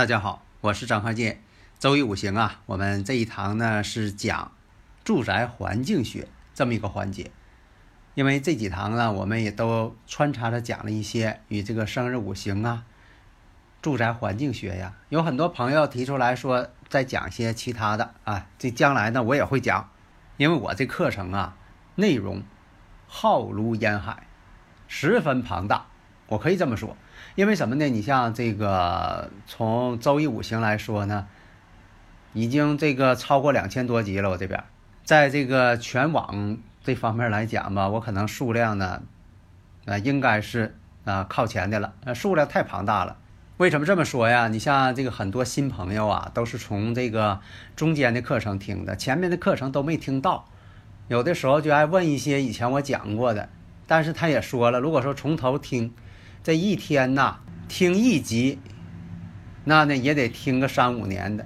大家好，我是张鹤建。周易五行啊，我们这一堂呢是讲住宅环境学这么一个环节。因为这几堂呢，我们也都穿插着讲了一些与这个生日五行啊、住宅环境学呀。有很多朋友提出来说，再讲一些其他的啊。这将来呢，我也会讲，因为我这课程啊，内容浩如烟海，十分庞大，我可以这么说。因为什么呢？你像这个从周易五行来说呢，已经这个超过两千多集了。我这边，在这个全网这方面来讲吧，我可能数量呢，啊，应该是啊靠前的了。呃，数量太庞大了。为什么这么说呀？你像这个很多新朋友啊，都是从这个中间的课程听的，前面的课程都没听到。有的时候就爱问一些以前我讲过的，但是他也说了，如果说从头听。这一天呐，听一集，那呢也得听个三五年的，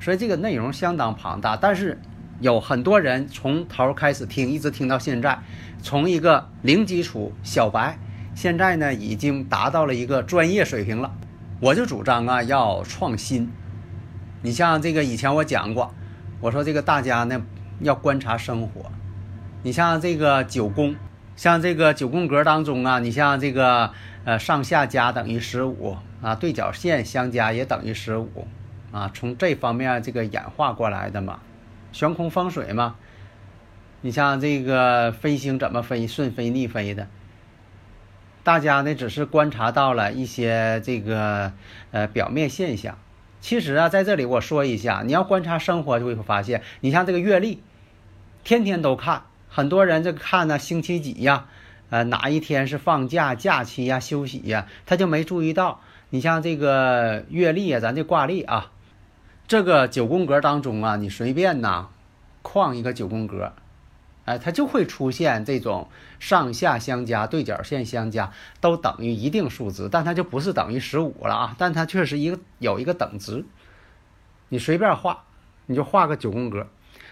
所以这个内容相当庞大。但是有很多人从头开始听，一直听到现在，从一个零基础小白，现在呢已经达到了一个专业水平了。我就主张啊要创新。你像这个以前我讲过，我说这个大家呢要观察生活。你像这个九宫，像这个九宫格当中啊，你像这个。呃，上下加等于十五啊，对角线相加也等于十五啊，从这方面这个演化过来的嘛，悬空风水嘛。你像这个飞星怎么飞，顺飞逆飞的，大家呢只是观察到了一些这个呃表面现象。其实啊，在这里我说一下，你要观察生活就会发现，你像这个月历，天天都看，很多人这看呢星期几呀。呃，哪一天是放假、假期呀、休息呀，他就没注意到。你像这个月历啊，咱这挂历啊，这个九宫格当中啊，你随便呐，框一个九宫格，哎，它就会出现这种上下相加、对角线相加都等于一定数值，但它就不是等于十五了啊，但它确实一个有一个等值。你随便画，你就画个九宫格。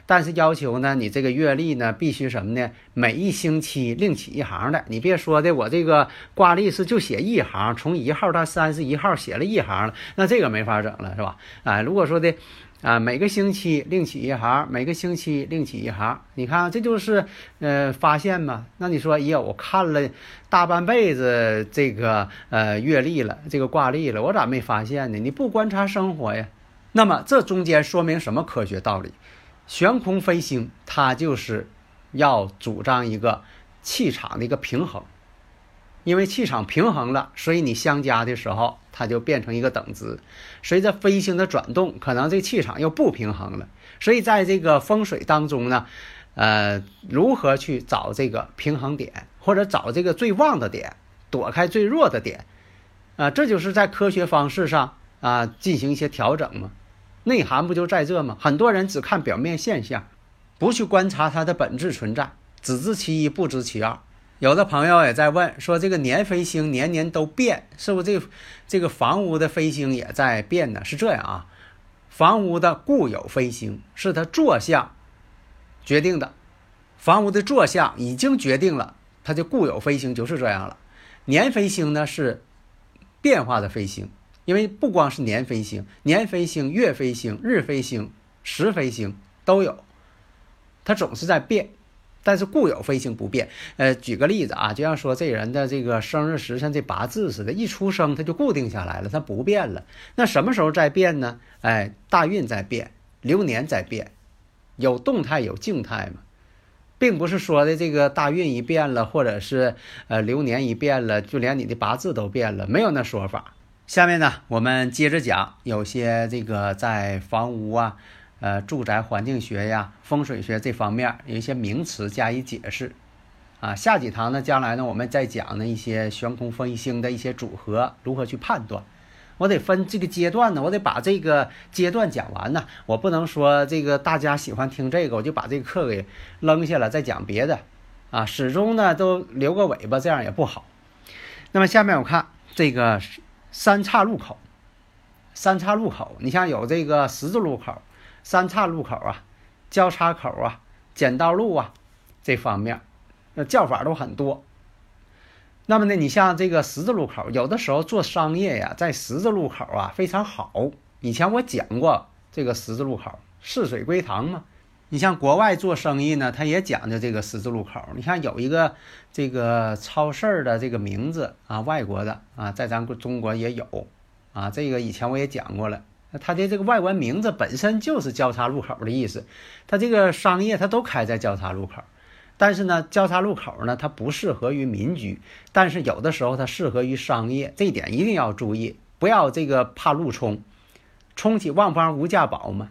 但是要求呢，你这个月历呢必须什么呢？每一星期另起一行的。你别说的，我这个挂历是就写一行，从一号到三十一号写了一行了，那这个没法整了，是吧？啊，如果说的啊，每个星期另起一行，每个星期另起一行，你看这就是呃发现嘛。那你说，哎呀，我看了大半辈子这个呃月历了，这个挂历了，我咋没发现呢？你不观察生活呀？那么这中间说明什么科学道理？悬空飞星，它就是要主张一个气场的一个平衡，因为气场平衡了，所以你相加的时候，它就变成一个等值。随着飞星的转动，可能这气场又不平衡了。所以在这个风水当中呢，呃，如何去找这个平衡点，或者找这个最旺的点，躲开最弱的点，啊，这就是在科学方式上啊进行一些调整嘛。内涵不就在这吗？很多人只看表面现象，不去观察它的本质存在，只知其一不知其二。有的朋友也在问说，这个年飞星年年都变，是不是这这个房屋的飞星也在变呢？是这样啊，房屋的固有飞星是它坐向决定的，房屋的坐向已经决定了，它的固有飞星就是这样了。年飞星呢是变化的飞星。因为不光是年飞星、年飞星、月飞星、日飞星、时飞星都有，它总是在变，但是固有飞星不变。呃，举个例子啊，就像说这人的这个生日时辰这八字似的，一出生他就固定下来了，它不变了。那什么时候在变呢？哎，大运在变，流年在变，有动态有静态嘛，并不是说的这个大运一变了，或者是呃流年一变了，就连你的八字都变了，没有那说法。下面呢，我们接着讲，有些这个在房屋啊，呃住宅环境学呀、风水学这方面有一些名词加以解释。啊，下几堂呢，将来呢，我们再讲呢一些悬空分星的一些组合如何去判断。我得分这个阶段呢，我得把这个阶段讲完呢。我不能说这个大家喜欢听这个，我就把这个课给扔下了，再讲别的。啊，始终呢都留个尾巴，这样也不好。那么下面我看这个三岔路口，三岔路口，你像有这个十字路口、三岔路口啊、交叉口啊、剪刀路啊这方面。那叫法都很多。那么呢，你像这个十字路口，有的时候做商业呀，在十字路口啊非常好。以前我讲过这个十字路口，四水归堂嘛。你像国外做生意呢，他也讲究这个十字路口。你看有一个这个超市的这个名字啊，外国的啊，在咱中国也有啊。这个以前我也讲过了，它的这个外文名字本身就是交叉路口的意思。它这个商业它都开在交叉路口。但是呢，交叉路口呢，它不适合于民居，但是有的时候它适合于商业，这一点一定要注意，不要这个怕路冲，冲起旺方无价宝嘛。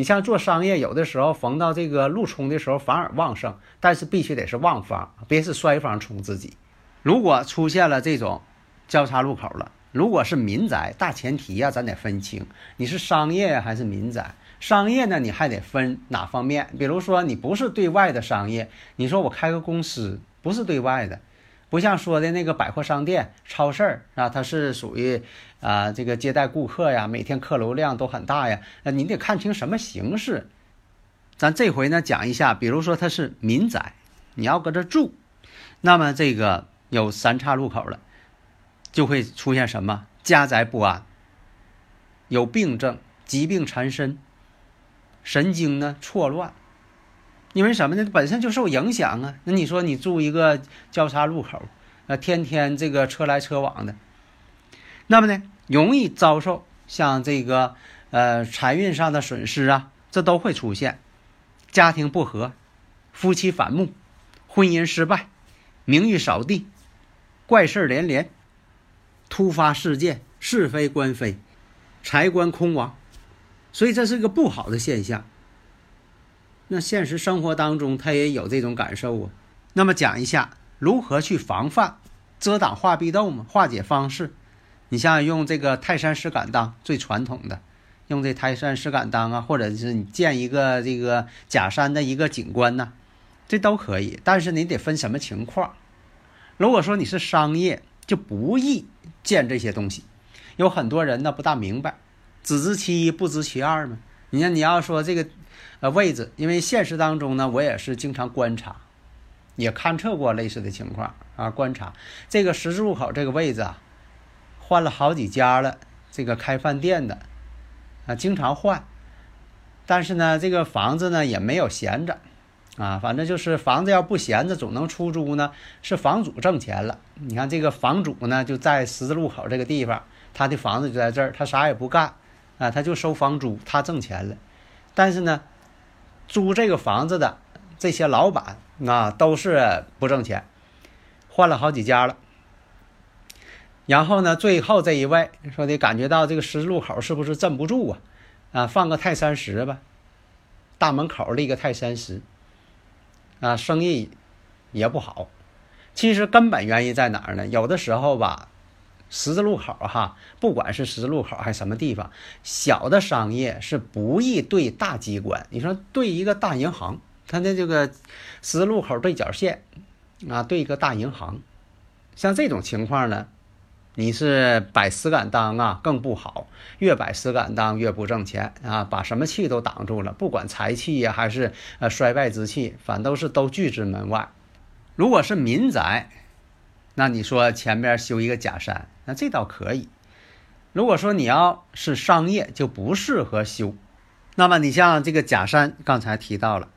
你像做商业，有的时候逢到这个路冲的时候反而旺盛，但是必须得是旺方，别是衰方冲自己。如果出现了这种交叉路口了，如果是民宅，大前提呀，咱得分清你是商业还是民宅。商业呢，你还得分哪方面？比如说，你不是对外的商业，你说我开个公司，不是对外的，不像说的那个百货商店、超市儿啊，它是属于啊这个接待顾客呀，每天客流量都很大呀。那你得看清什么形式。咱这回呢讲一下，比如说它是民宅，你要搁这住，那么这个有三岔路口了，就会出现什么家宅不安，有病症、疾病缠身。神经呢错乱，因为什么呢？本身就受影响啊。那你说你住一个交叉路口，呃，天天这个车来车往的，那么呢，容易遭受像这个呃财运上的损失啊，这都会出现。家庭不和，夫妻反目，婚姻失败，名誉扫地，怪事连连，突发事件，是非官非，财官空亡。所以这是个不好的现象。那现实生活当中，他也有这种感受啊。那么讲一下如何去防范、遮挡化壁痘嘛？化解方式，你像用这个泰山石敢当最传统的，用这泰山石敢当啊，或者是你建一个这个假山的一个景观呐，这都可以。但是你得分什么情况。如果说你是商业，就不宜建这些东西。有很多人呢不大明白。只知其一，不知其二嘛。你看，你要说这个，呃，位置，因为现实当中呢，我也是经常观察，也勘测过类似的情况啊。观察这个十字路口这个位置啊，换了好几家了，这个开饭店的啊，经常换。但是呢，这个房子呢也没有闲着啊，反正就是房子要不闲着，总能出租呢，是房主挣钱了。你看这个房主呢，就在十字路口这个地方，他的房子就在这儿，他啥也不干。啊，他就收房租，他挣钱了。但是呢，租这个房子的这些老板啊，都是不挣钱，换了好几家了。然后呢，最后这一位说的感觉到这个十字路口是不是镇不住啊？啊，放个泰山石吧，大门口立个泰山石，啊，生意也不好。其实根本原因在哪儿呢？有的时候吧。十字路口哈，不管是十字路口还是什么地方，小的商业是不易对大机关。你说对一个大银行，它的这个十字路口对角线啊，对一个大银行，像这种情况呢，你是摆石敢当啊，更不好。越摆石敢当越不挣钱啊，把什么气都挡住了，不管财气呀还是呃衰败之气，反都是都拒之门外。如果是民宅。那你说前面修一个假山，那这倒可以。如果说你要是商业，就不适合修。那么你像这个假山，刚才提到了，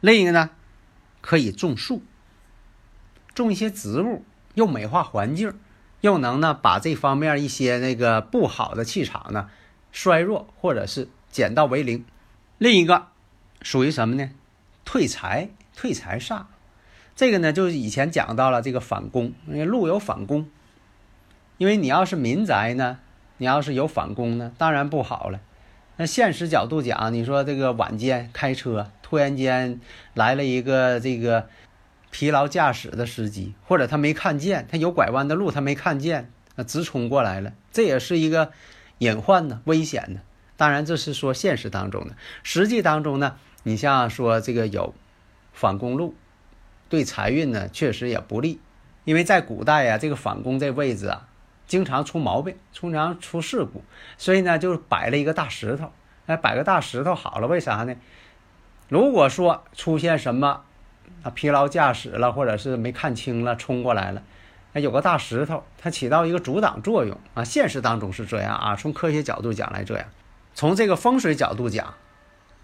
另一个呢，可以种树，种一些植物，又美化环境，又能呢把这方面一些那个不好的气场呢衰弱或者是减到为零。另一个属于什么呢？退财，退财煞。这个呢，就是以前讲到了这个反攻，因为路有反攻，因为你要是民宅呢，你要是有反攻呢，当然不好了，那现实角度讲，你说这个晚间开车，突然间来了一个这个疲劳驾驶的司机，或者他没看见，他有拐弯的路他没看见，那直冲过来了，这也是一个隐患呢，危险呢。当然这是说现实当中的，实际当中呢，你像说这个有反攻路，对财运呢确实也不利，因为在古代呀，这个反攻这位置啊。经常出毛病，经常出事故，所以呢，就摆了一个大石头。哎，摆个大石头好了，为啥呢？如果说出现什么啊疲劳驾驶了，或者是没看清了冲过来了，哎，有个大石头，它起到一个阻挡作用啊。现实当中是这样啊，从科学角度讲来这样，从这个风水角度讲，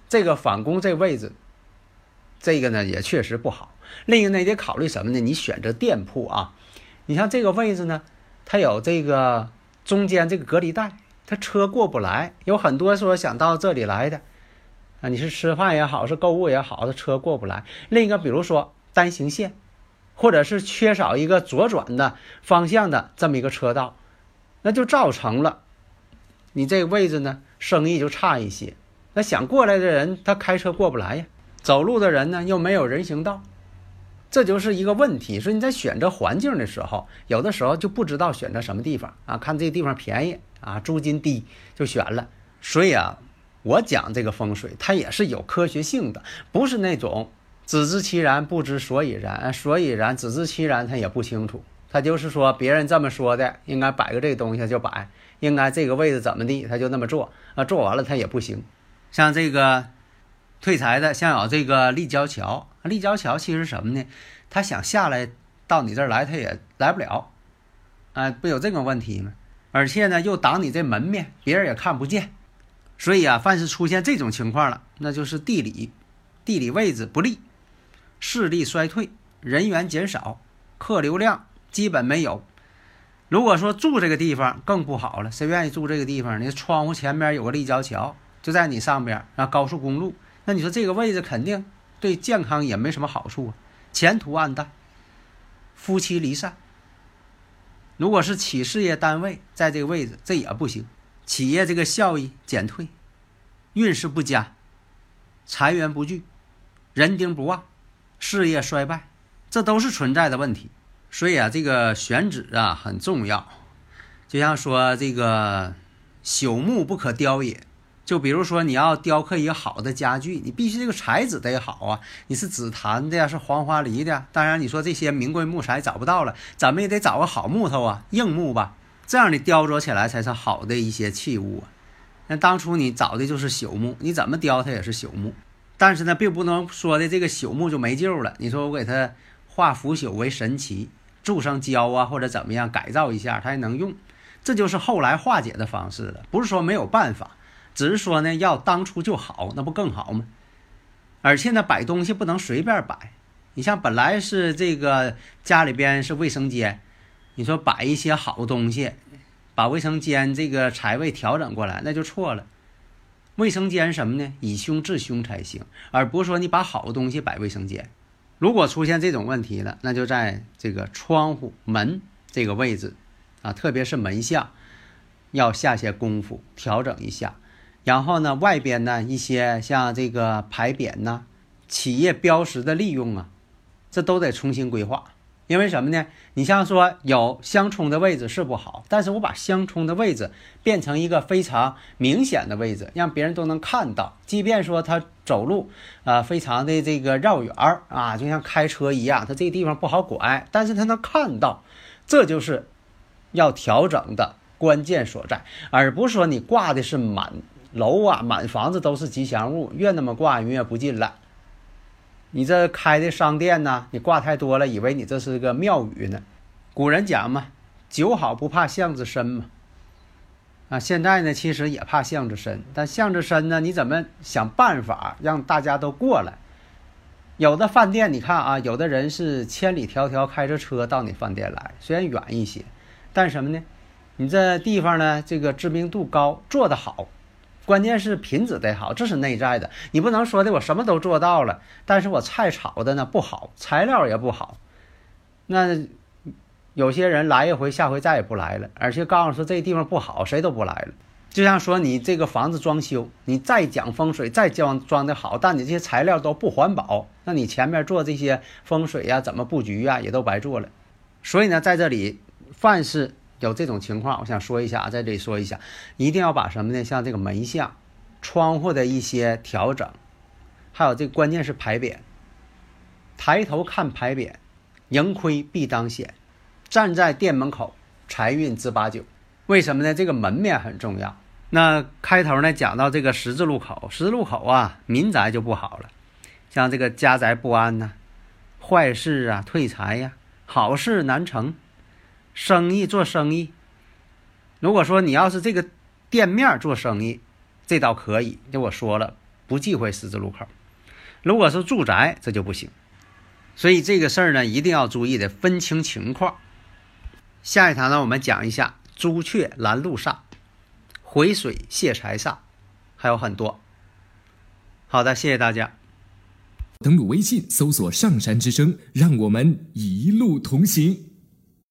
这个反攻这位置，这个呢也确实不好。另一个呢，你得考虑什么呢？你选择店铺啊，你像这个位置呢。它有这个中间这个隔离带，它车过不来。有很多说想到这里来的，啊，你是吃饭也好，是购物也好，它车过不来。另一个，比如说单行线，或者是缺少一个左转的方向的这么一个车道，那就造成了你这个位置呢，生意就差一些。那想过来的人，他开车过不来呀；走路的人呢，又没有人行道。这就是一个问题，说你在选择环境的时候，有的时候就不知道选择什么地方啊，看这个地方便宜啊，租金低就选了。所以啊，我讲这个风水，它也是有科学性的，不是那种只知其然不知所以然，所以然只知其然他也不清楚。他就是说别人这么说的，应该摆个这个东西就摆，应该这个位置怎么地，他就那么做啊，做完了他也不行。像这个。退财的，像有这个立交桥，立交桥其实什么呢？他想下来到你这儿来，他也来不了，啊，不有这个问题吗？而且呢，又挡你这门面，别人也看不见。所以啊，凡是出现这种情况了，那就是地理地理位置不利，势力衰退，人员减少，客流量基本没有。如果说住这个地方更不好了，谁愿意住这个地方？你窗户前面有个立交桥，就在你上边那，高速公路。那你说这个位置肯定对健康也没什么好处啊，前途暗淡，夫妻离散。如果是企事业单位在这个位置，这也不行，企业这个效益减退，运势不佳，财源不聚，人丁不旺，事业衰败，这都是存在的问题。所以啊，这个选址啊很重要，就像说这个朽木不可雕也。就比如说，你要雕刻一个好的家具，你必须这个材质得好啊。你是紫檀的呀，是黄花梨的。当然，你说这些名贵木材找不到了，咱们也得找个好木头啊，硬木吧。这样你雕琢起来才是好的一些器物啊。那当初你找的就是朽木，你怎么雕它也是朽木。但是呢，并不能说的这个朽木就没救了。你说我给它化腐朽为神奇，注上胶啊，或者怎么样改造一下，它还能用。这就是后来化解的方式了，不是说没有办法。只是说呢，要当初就好，那不更好吗？而且呢，摆东西不能随便摆。你像本来是这个家里边是卫生间，你说摆一些好东西，把卫生间这个财位调整过来，那就错了。卫生间什么呢？以凶治凶才行，而不是说你把好东西摆卫生间。如果出现这种问题了，那就在这个窗户门这个位置啊，特别是门下，要下些功夫调整一下。然后呢，外边呢一些像这个牌匾呐、企业标识的利用啊，这都得重新规划。因为什么呢？你像说有相冲的位置是不好，但是我把相冲的位置变成一个非常明显的位置，让别人都能看到。即便说他走路啊，非常的这个绕远儿啊，就像开车一样，他这个地方不好拐，但是他能看到，这就是要调整的关键所在，而不是说你挂的是满。楼啊，满房子都是吉祥物，越那么挂，越不进了。你这开的商店呢，你挂太多了，以为你这是个庙宇呢。古人讲嘛，酒好不怕巷子深嘛。啊，现在呢，其实也怕巷子深，但巷子深呢，你怎么想办法让大家都过来？有的饭店，你看啊，有的人是千里迢迢开着车到你饭店来，虽然远一些，但什么呢？你这地方呢，这个知名度高，做得好。关键是品质得好，这是内在的。你不能说的我什么都做到了，但是我菜炒的呢不好，材料也不好。那有些人来一回，下回再也不来了，而且告诉说这地方不好，谁都不来了。就像说你这个房子装修，你再讲风水，再装装的好，但你这些材料都不环保，那你前面做这些风水呀、怎么布局呀，也都白做了。所以呢，在这里，凡是有这种情况，我想说一下啊，在这里说一下，一定要把什么呢？像这个门向、窗户的一些调整，还有这关键是牌匾，抬头看牌匾，盈亏必当显，站在店门口，财运自八九。为什么呢？这个门面很重要。那开头呢，讲到这个十字路口，十字路口啊，民宅就不好了，像这个家宅不安呐，坏事啊，退财呀，好事难成，生意做生意。如果说你要是这个店面做生意，这倒可以，就我说了，不忌讳十字路口。如果是住宅，这就不行。所以这个事儿呢，一定要注意的，分清情况。下一堂呢，我们讲一下朱雀拦路煞。回水泄财煞，还有很多。好的，谢谢大家。登录微信搜索“上山之声”，让我们一路同行。